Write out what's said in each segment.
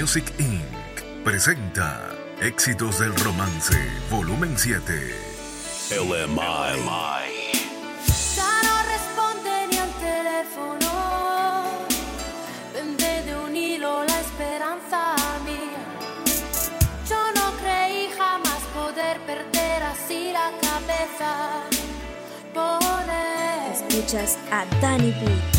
Music Inc. presenta Éxitos del Romance, volumen 7. LMI. Ya no responde ni al teléfono. Vende de un hilo la esperanza mía. Yo no creí jamás poder perder así la cabeza. Poner. Escuchas a Danny B.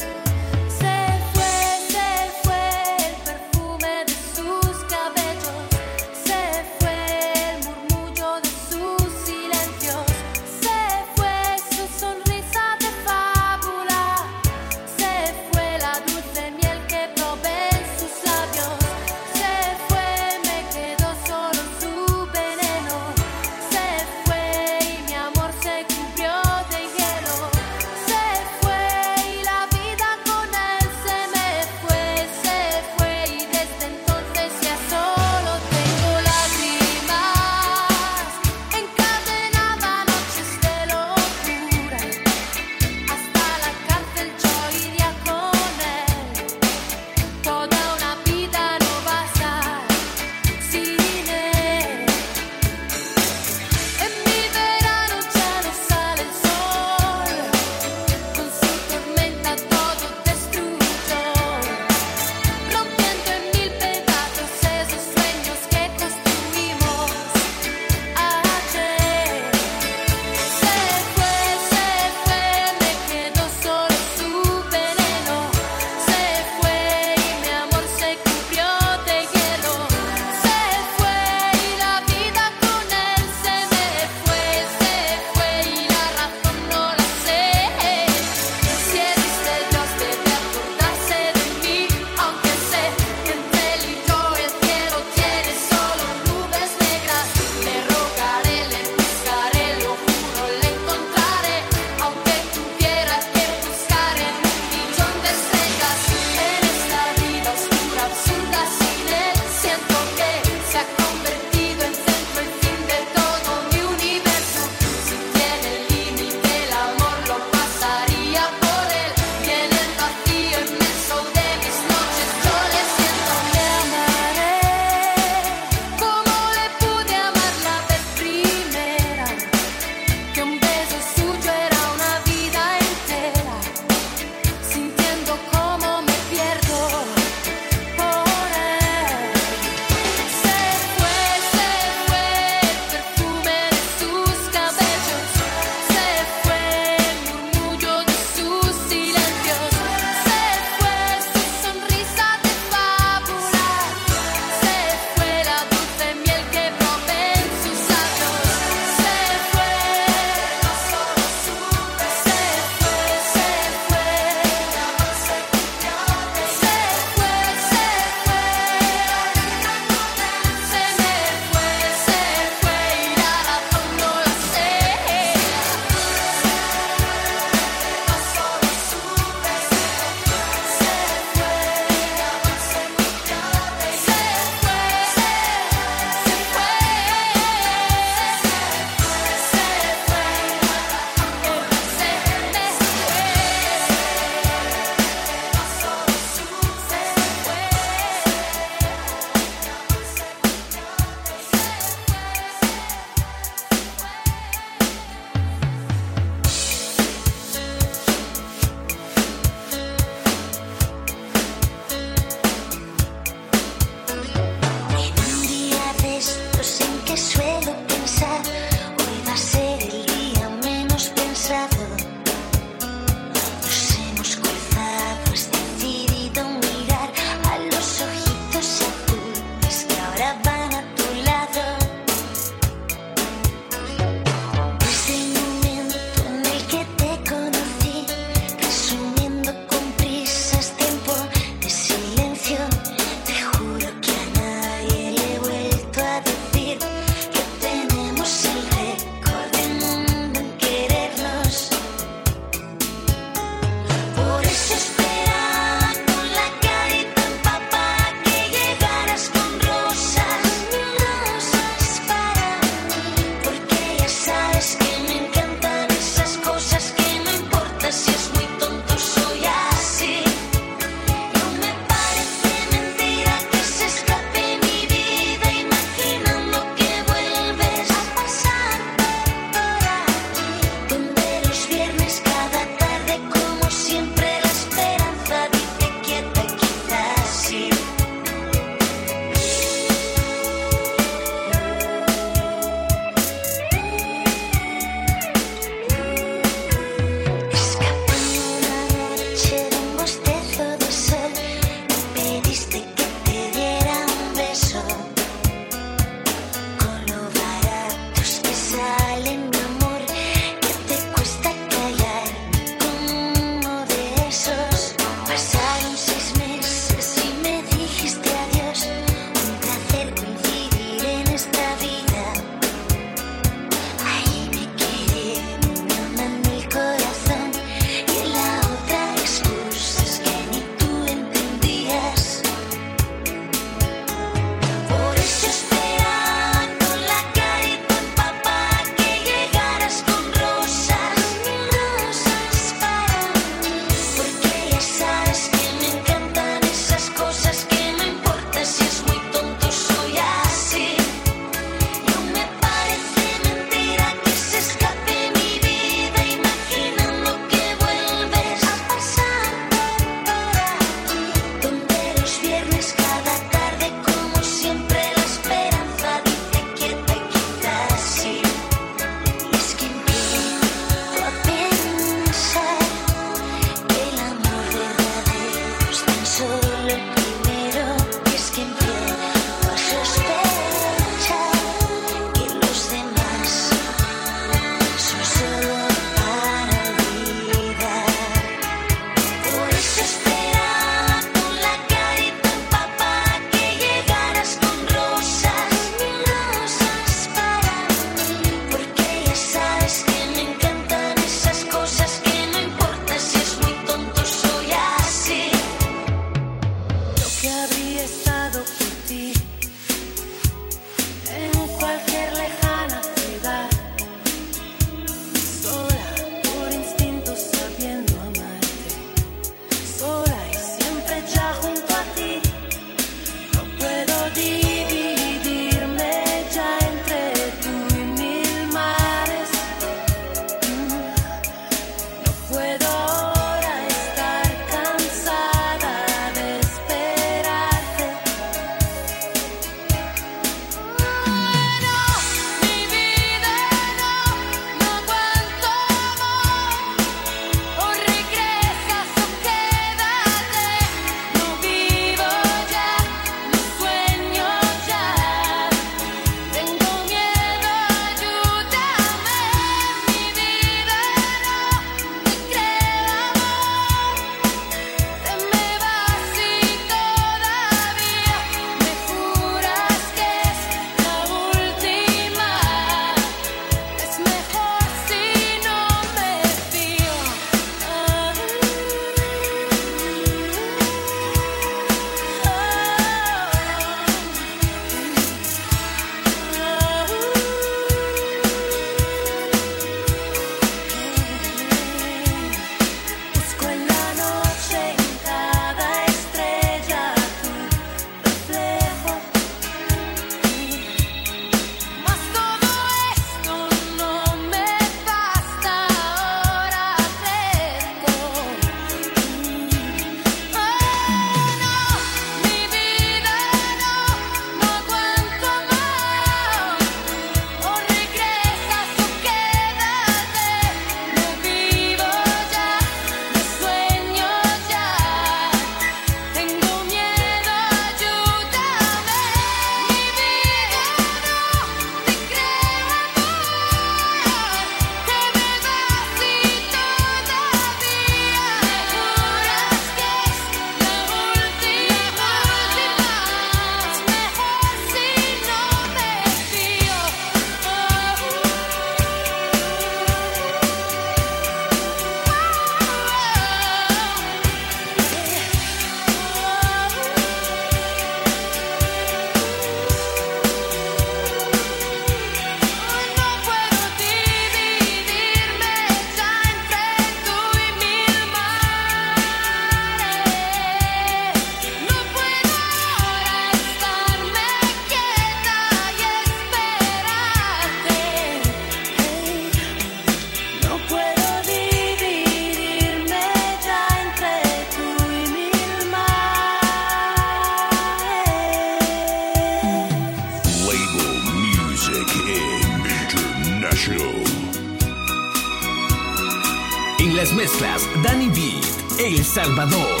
Salvador.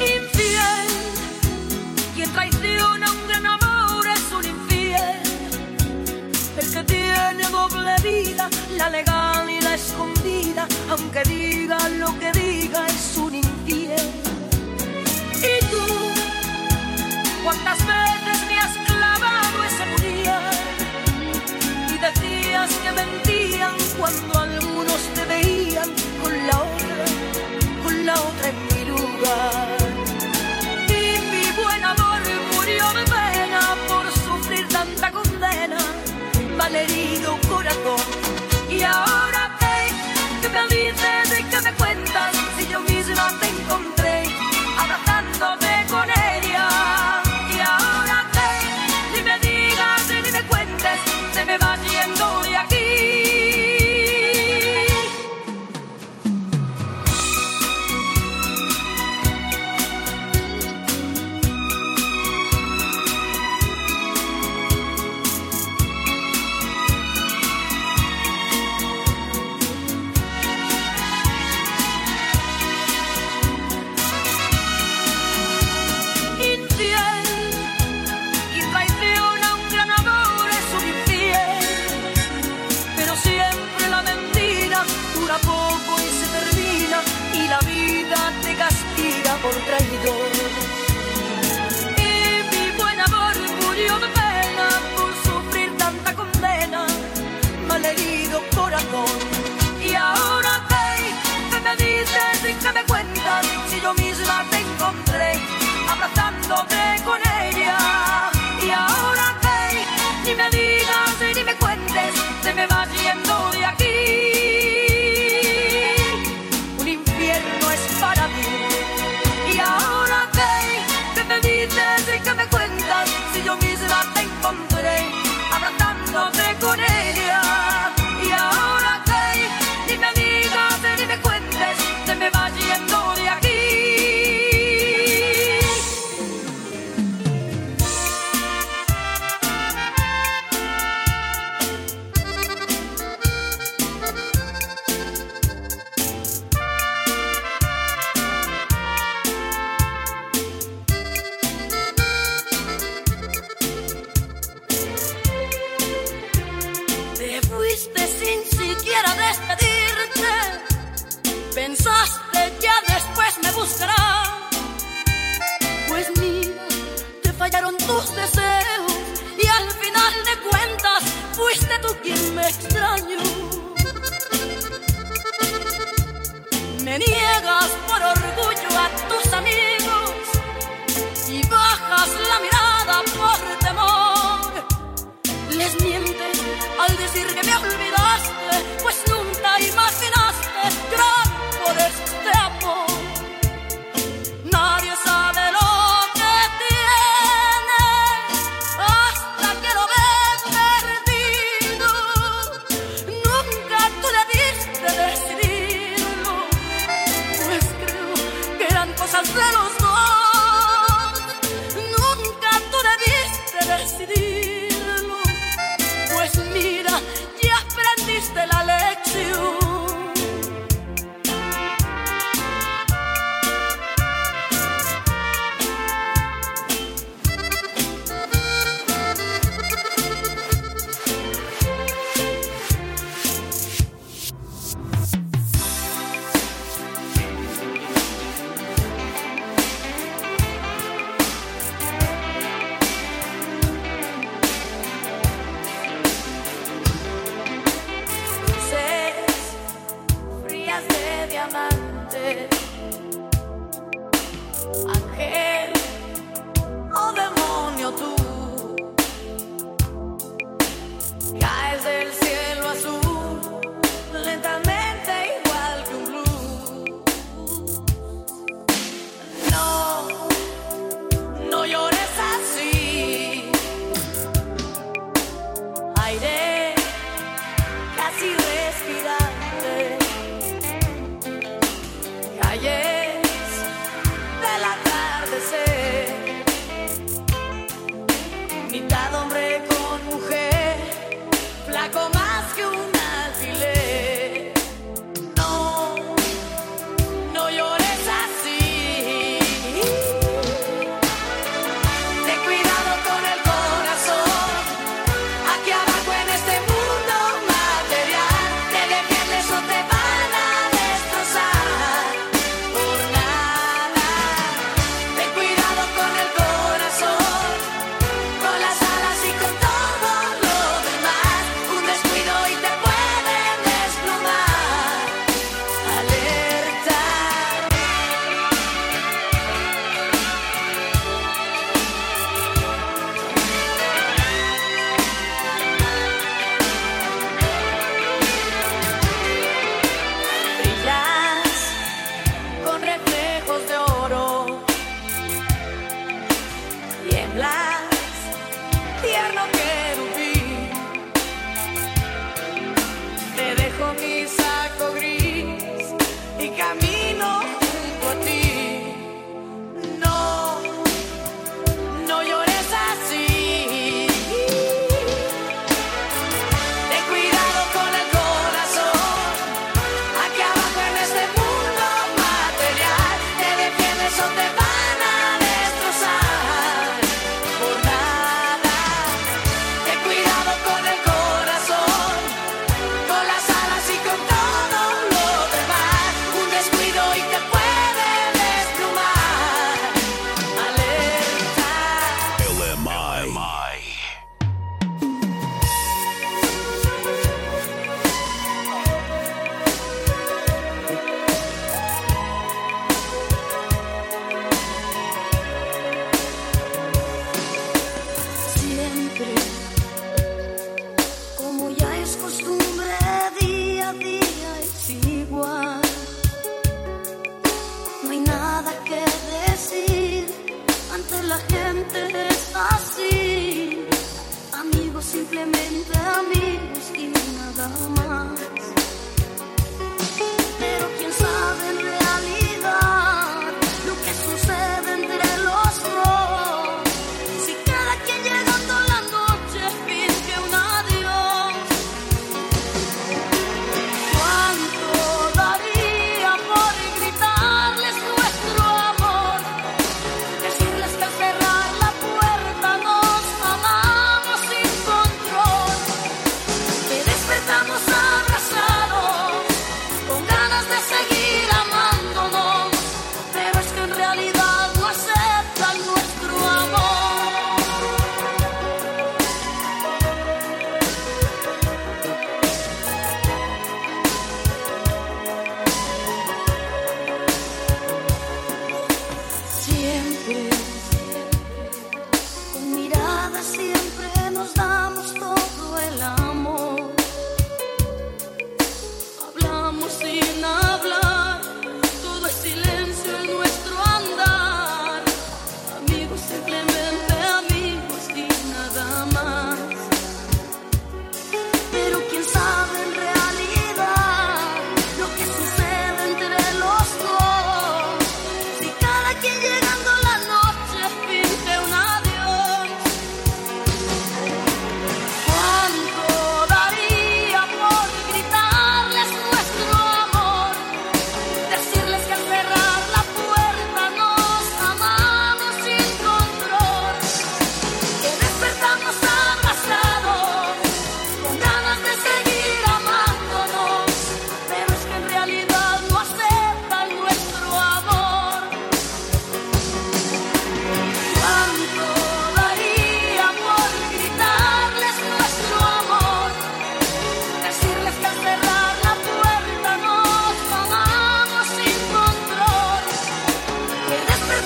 Infiel, quien traiciona un gran amor es un infiel. El que tiene doble vida, la legal y la escondida, aunque diga lo que diga, es un cuando algunos te veían con la otra, con la otra en mi lugar. Y mi buen amor murió de pena por sufrir tanta condena, malherido corazón. Y ahora que me dices y que me cuentas Pensaste ya después me buscarás. Pues mira, te fallaron tus deseos y al final de cuentas fuiste tú quien me extrañó. Me niegas por orgullo a tus amigos y bajas la mirada por temor. Les mientes al decir que me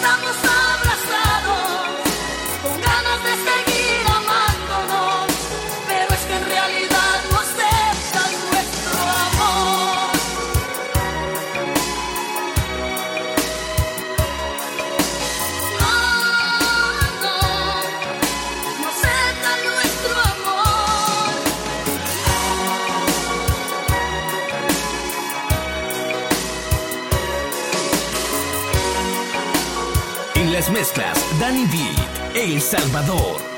Estamos El Salvador.